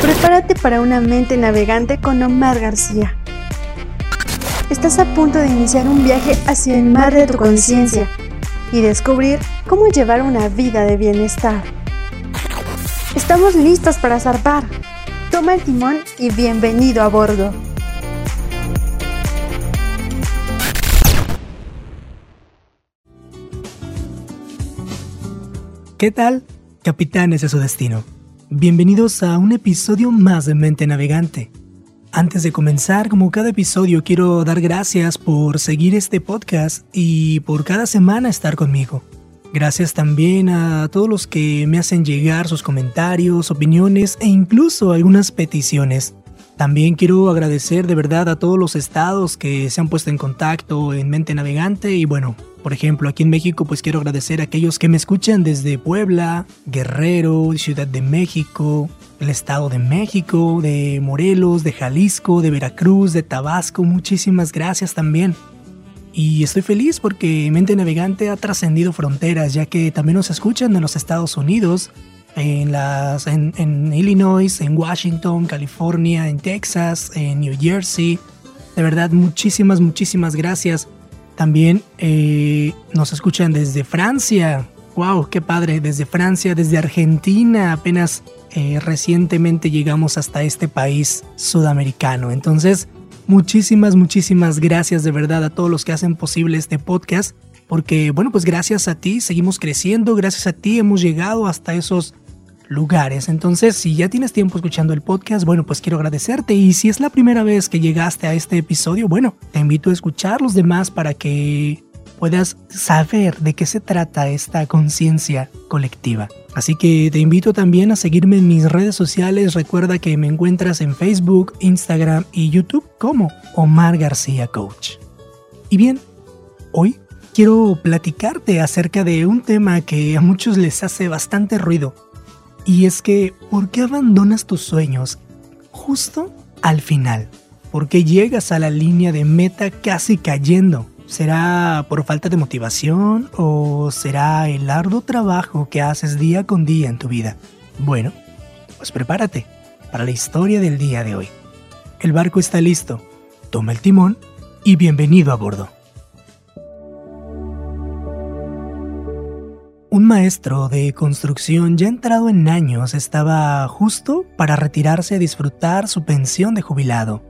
Prepárate para una mente navegante con Omar García. Estás a punto de iniciar un viaje hacia el mar de tu conciencia y descubrir cómo llevar una vida de bienestar. Estamos listos para zarpar. Toma el timón y bienvenido a bordo. ¿Qué tal, capitanes de su destino? Bienvenidos a un episodio más de Mente Navegante. Antes de comenzar, como cada episodio, quiero dar gracias por seguir este podcast y por cada semana estar conmigo. Gracias también a todos los que me hacen llegar sus comentarios, opiniones e incluso algunas peticiones. También quiero agradecer de verdad a todos los estados que se han puesto en contacto en Mente Navegante y bueno, por ejemplo, aquí en México pues quiero agradecer a aquellos que me escuchan desde Puebla, Guerrero, Ciudad de México, el Estado de México, de Morelos, de Jalisco, de Veracruz, de Tabasco. Muchísimas gracias también. Y estoy feliz porque Mente Navegante ha trascendido fronteras, ya que también nos escuchan en los Estados Unidos, en, en, Illinois, en Washington, California, en Texas, en New Jersey. De verdad, muchísimas, muchísimas gracias. También eh, nos escuchan desde Francia. ¡Wow! ¡Qué padre! Desde Francia, desde Argentina. Apenas eh, recientemente llegamos hasta este país sudamericano. Entonces, muchísimas, muchísimas gracias de verdad a todos los que hacen posible este podcast. Porque, bueno, pues gracias a ti seguimos creciendo, gracias a ti hemos llegado hasta esos lugares. Entonces, si ya tienes tiempo escuchando el podcast, bueno, pues quiero agradecerte. Y si es la primera vez que llegaste a este episodio, bueno, te invito a escuchar los demás para que puedas saber de qué se trata esta conciencia colectiva. Así que te invito también a seguirme en mis redes sociales. Recuerda que me encuentras en Facebook, Instagram y YouTube como Omar García Coach. Y bien, hoy quiero platicarte acerca de un tema que a muchos les hace bastante ruido y es que, ¿por qué abandonas tus sueños justo al final? ¿Por qué llegas a la línea de meta casi cayendo? ¿Será por falta de motivación o será el arduo trabajo que haces día con día en tu vida? Bueno, pues prepárate para la historia del día de hoy. El barco está listo, toma el timón y bienvenido a bordo. Un maestro de construcción ya entrado en años estaba justo para retirarse a disfrutar su pensión de jubilado.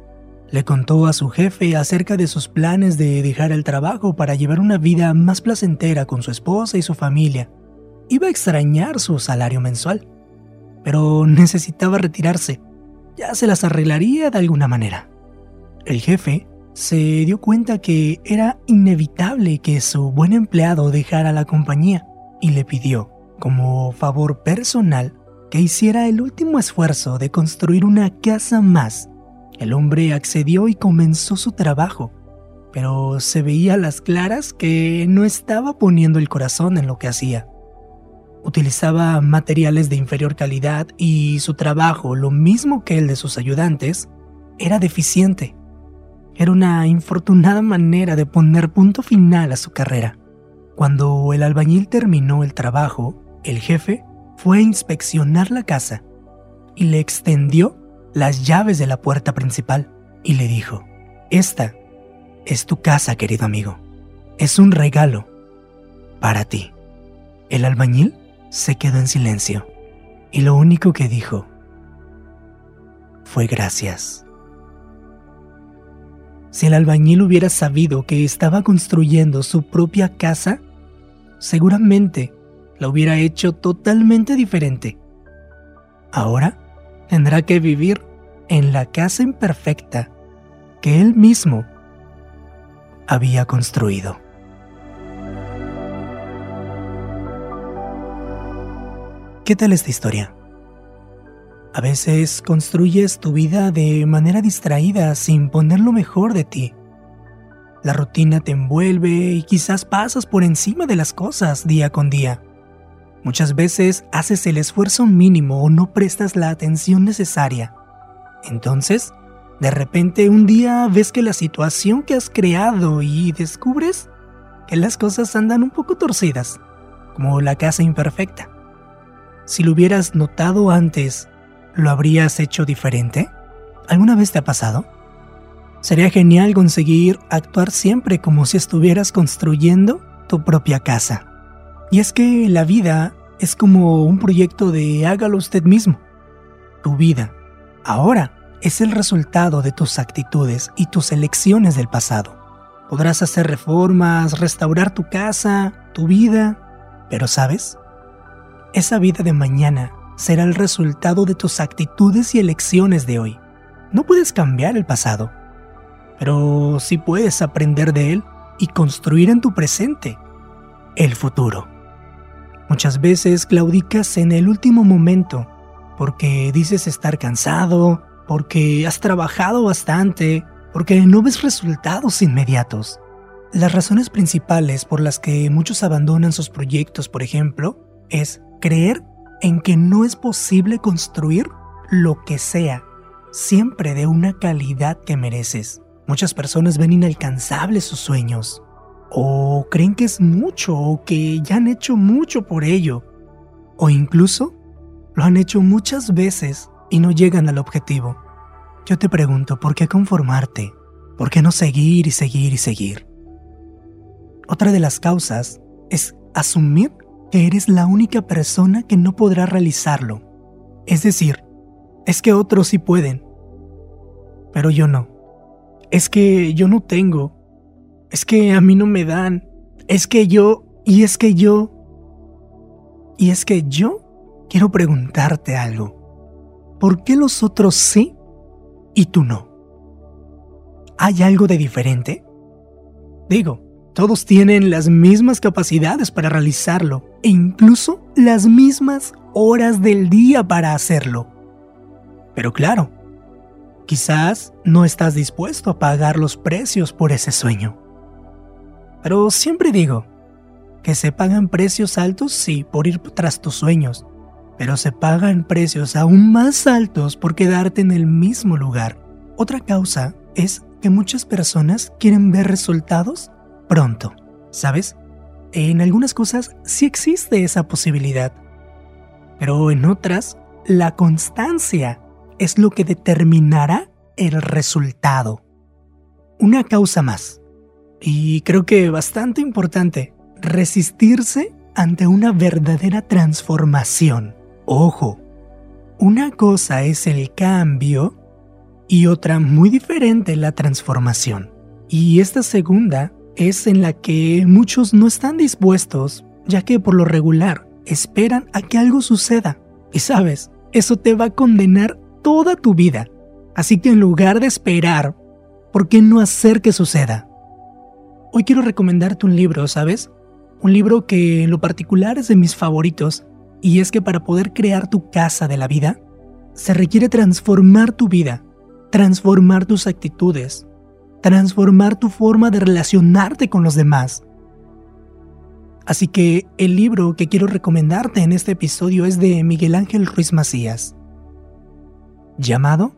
Le contó a su jefe acerca de sus planes de dejar el trabajo para llevar una vida más placentera con su esposa y su familia. Iba a extrañar su salario mensual, pero necesitaba retirarse. Ya se las arreglaría de alguna manera. El jefe se dio cuenta que era inevitable que su buen empleado dejara la compañía y le pidió, como favor personal, que hiciera el último esfuerzo de construir una casa más. El hombre accedió y comenzó su trabajo, pero se veía a las claras que no estaba poniendo el corazón en lo que hacía. Utilizaba materiales de inferior calidad y su trabajo, lo mismo que el de sus ayudantes, era deficiente. Era una infortunada manera de poner punto final a su carrera. Cuando el albañil terminó el trabajo, el jefe fue a inspeccionar la casa y le extendió las llaves de la puerta principal y le dijo, Esta es tu casa, querido amigo. Es un regalo para ti. El albañil se quedó en silencio y lo único que dijo fue gracias. Si el albañil hubiera sabido que estaba construyendo su propia casa, seguramente la hubiera hecho totalmente diferente. Ahora tendrá que vivir en la casa imperfecta que él mismo había construido. ¿Qué tal esta historia? A veces construyes tu vida de manera distraída sin poner lo mejor de ti. La rutina te envuelve y quizás pasas por encima de las cosas día con día. Muchas veces haces el esfuerzo mínimo o no prestas la atención necesaria. Entonces, de repente un día ves que la situación que has creado y descubres que las cosas andan un poco torcidas, como la casa imperfecta. Si lo hubieras notado antes, ¿lo habrías hecho diferente? ¿Alguna vez te ha pasado? Sería genial conseguir actuar siempre como si estuvieras construyendo tu propia casa. Y es que la vida es como un proyecto de hágalo usted mismo. Tu vida, ahora, es el resultado de tus actitudes y tus elecciones del pasado. Podrás hacer reformas, restaurar tu casa, tu vida, pero ¿sabes? Esa vida de mañana será el resultado de tus actitudes y elecciones de hoy. No puedes cambiar el pasado, pero sí puedes aprender de él y construir en tu presente el futuro. Muchas veces claudicas en el último momento porque dices estar cansado, porque has trabajado bastante, porque no ves resultados inmediatos. Las razones principales por las que muchos abandonan sus proyectos, por ejemplo, es creer en que no es posible construir lo que sea, siempre de una calidad que mereces. Muchas personas ven inalcanzables sus sueños, o creen que es mucho, o que ya han hecho mucho por ello, o incluso lo han hecho muchas veces y no llegan al objetivo. Yo te pregunto, ¿por qué conformarte? ¿Por qué no seguir y seguir y seguir? Otra de las causas es asumir que eres la única persona que no podrá realizarlo. Es decir, es que otros sí pueden, pero yo no. Es que yo no tengo. Es que a mí no me dan. Es que yo, y es que yo. Y es que yo quiero preguntarte algo. ¿Por qué los otros sí y tú no? ¿Hay algo de diferente? Digo, todos tienen las mismas capacidades para realizarlo e incluso las mismas horas del día para hacerlo. Pero claro, quizás no estás dispuesto a pagar los precios por ese sueño. Pero siempre digo que se pagan precios altos, sí, por ir tras tus sueños, pero se pagan precios aún más altos por quedarte en el mismo lugar. Otra causa es que muchas personas quieren ver resultados pronto, ¿sabes? En algunas cosas sí existe esa posibilidad, pero en otras la constancia es lo que determinará el resultado. Una causa más, y creo que bastante importante, resistirse ante una verdadera transformación. Ojo, una cosa es el cambio y otra muy diferente la transformación. Y esta segunda es en la que muchos no están dispuestos, ya que por lo regular esperan a que algo suceda. Y sabes, eso te va a condenar toda tu vida. Así que en lugar de esperar, ¿por qué no hacer que suceda? Hoy quiero recomendarte un libro, ¿sabes? Un libro que en lo particular es de mis favoritos y es que para poder crear tu casa de la vida, se requiere transformar tu vida, transformar tus actitudes, transformar tu forma de relacionarte con los demás. Así que el libro que quiero recomendarte en este episodio es de Miguel Ángel Ruiz Macías, llamado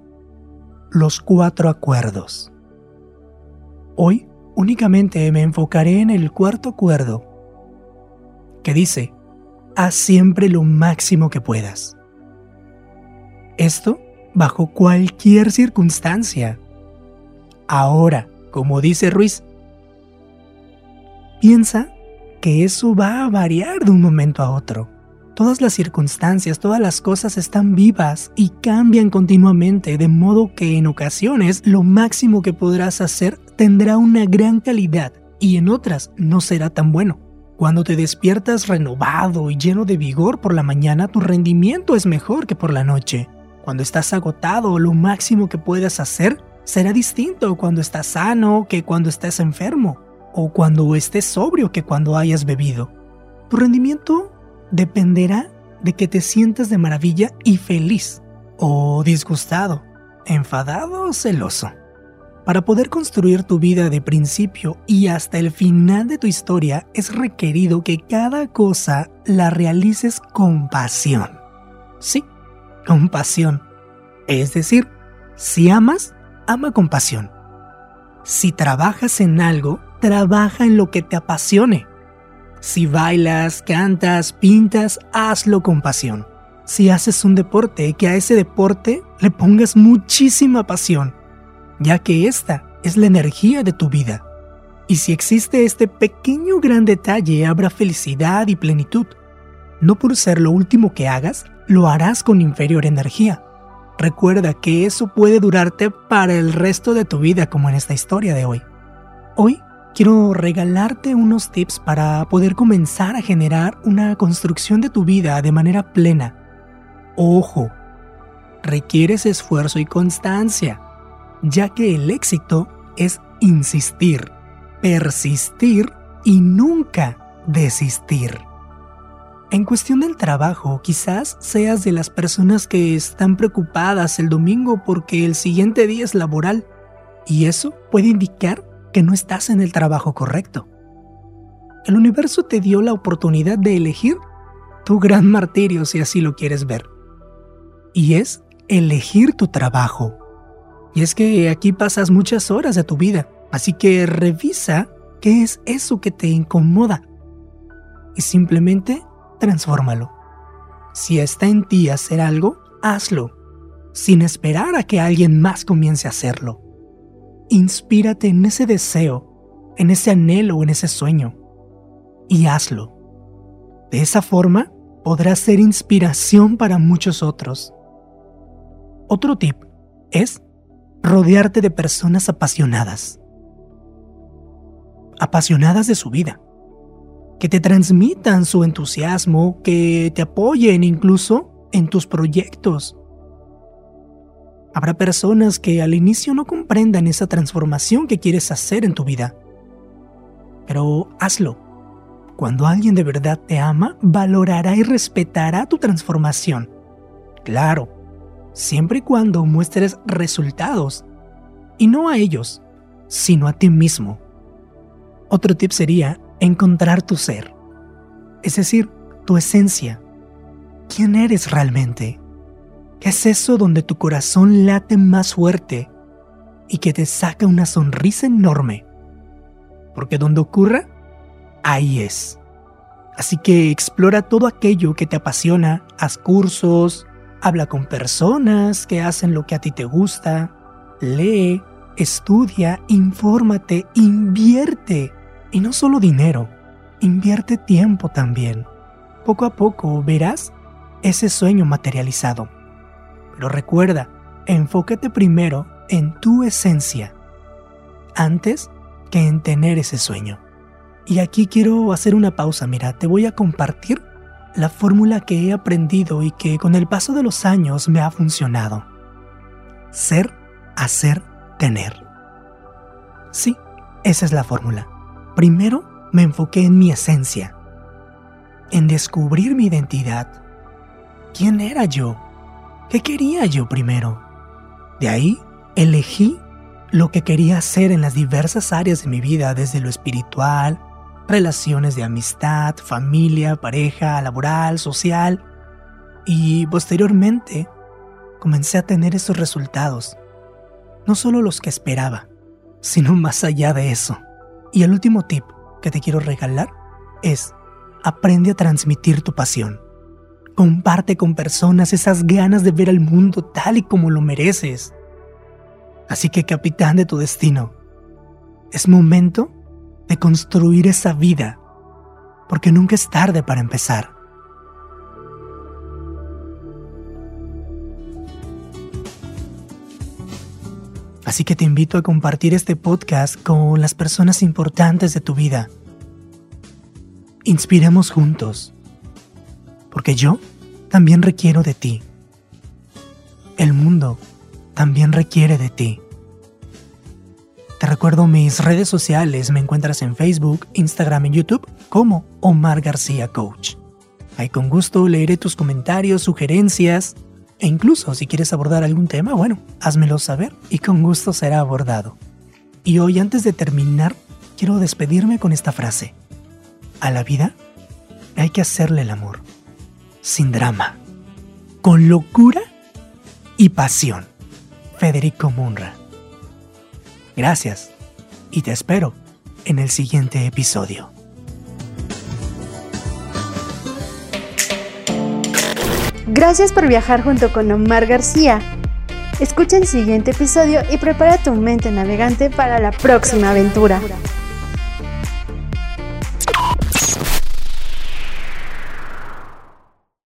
Los Cuatro Acuerdos. Hoy únicamente me enfocaré en el cuarto acuerdo, que dice, haz siempre lo máximo que puedas. Esto bajo cualquier circunstancia. Ahora, como dice Ruiz, piensa que eso va a variar de un momento a otro. Todas las circunstancias, todas las cosas están vivas y cambian continuamente, de modo que en ocasiones lo máximo que podrás hacer tendrá una gran calidad y en otras no será tan bueno. Cuando te despiertas renovado y lleno de vigor por la mañana, tu rendimiento es mejor que por la noche. Cuando estás agotado, lo máximo que puedas hacer será distinto cuando estás sano que cuando estés enfermo, o cuando estés sobrio que cuando hayas bebido. Tu rendimiento dependerá de que te sientas de maravilla y feliz, o disgustado, enfadado o celoso. Para poder construir tu vida de principio y hasta el final de tu historia es requerido que cada cosa la realices con pasión. Sí, con pasión. Es decir, si amas, ama con pasión. Si trabajas en algo, trabaja en lo que te apasione. Si bailas, cantas, pintas, hazlo con pasión. si haces un deporte, que a ese deporte le pongas muchísima pasión, ya que esta es la energía de tu vida. Y si existe este pequeño gran detalle, habrá felicidad y plenitud. No por ser lo último que hagas, lo harás con inferior energía. Recuerda que eso puede durarte para el resto de tu vida como en esta historia de hoy. Hoy quiero regalarte unos tips para poder comenzar a generar una construcción de tu vida de manera plena. Ojo, requieres esfuerzo y constancia, ya que el éxito es insistir, persistir y nunca desistir. En cuestión del trabajo, quizás seas de las personas que están preocupadas el domingo porque el siguiente día es laboral, y eso puede indicar que no estás en el trabajo correcto. El universo te dio la oportunidad de elegir tu gran martirio si así lo quieres ver. Y es elegir tu trabajo. Y es que aquí pasas muchas horas de tu vida, así que revisa qué es eso que te incomoda. Y simplemente transfórmalo. Si está en ti hacer algo, hazlo, sin esperar a que alguien más comience a hacerlo. Inspírate en ese deseo, en ese anhelo en ese sueño, y hazlo. De esa forma, podrás ser inspiración para muchos otros. Otro tip es rodearte de personas apasionadas. Apasionadas de su vida que te transmitan su entusiasmo, que te apoyen incluso en tus proyectos. Habrá personas que al inicio no comprendan esa transformación que quieres hacer en tu vida. Pero hazlo. Cuando alguien de verdad te ama, valorará y respetará tu transformación. Claro, siempre y cuando muestres resultados. Y no a ellos, sino a ti mismo. Otro tip sería encontrar tu ser, es decir, tu esencia. ¿Quién eres realmente? ¿Qué es eso donde tu corazón late más fuerte y que te saca una sonrisa enorme? Porque donde ocurra, ahí es. Así que explora todo aquello que te apasiona, haz cursos, habla con personas que hacen lo que a ti te gusta, lee, estudia, infórmate, invierte y no solo dinero, invierte tiempo también. Poco a poco verás ese sueño materializado. Pero recuerda, enfócate primero en tu esencia, antes que en tener ese sueño. Y aquí quiero hacer una pausa, mira, te voy a compartir la fórmula que he aprendido y que con el paso de los años me ha funcionado. Ser, hacer, tener. Sí, esa es la fórmula. Primero me enfoqué en mi esencia, en descubrir mi identidad. ¿Quién era yo? ¿Qué quería yo primero? De ahí elegí lo que quería hacer en las diversas áreas de mi vida, desde lo espiritual, relaciones de amistad, familia, pareja, laboral, social. Y posteriormente comencé a tener esos resultados. No solo los que esperaba, sino más allá de eso. Y el último tip que te quiero regalar es, aprende a transmitir tu pasión. Comparte con personas esas ganas de ver al mundo tal y como lo mereces. Así que capitán de tu destino, es momento de construir esa vida, porque nunca es tarde para empezar. Así que te invito a compartir este podcast con las personas importantes de tu vida. Inspiremos juntos, porque yo también requiero de ti. El mundo también requiere de ti. Te recuerdo mis redes sociales, me encuentras en Facebook, Instagram y YouTube como Omar García Coach. Ahí con gusto leeré tus comentarios, sugerencias, e incluso si quieres abordar algún tema, bueno, házmelo saber y con gusto será abordado. Y hoy antes de terminar, quiero despedirme con esta frase. A la vida hay que hacerle el amor, sin drama, con locura y pasión. Federico Munra. Gracias y te espero en el siguiente episodio. Gracias por viajar junto con Omar García. Escucha el siguiente episodio y prepara tu mente navegante para la próxima aventura.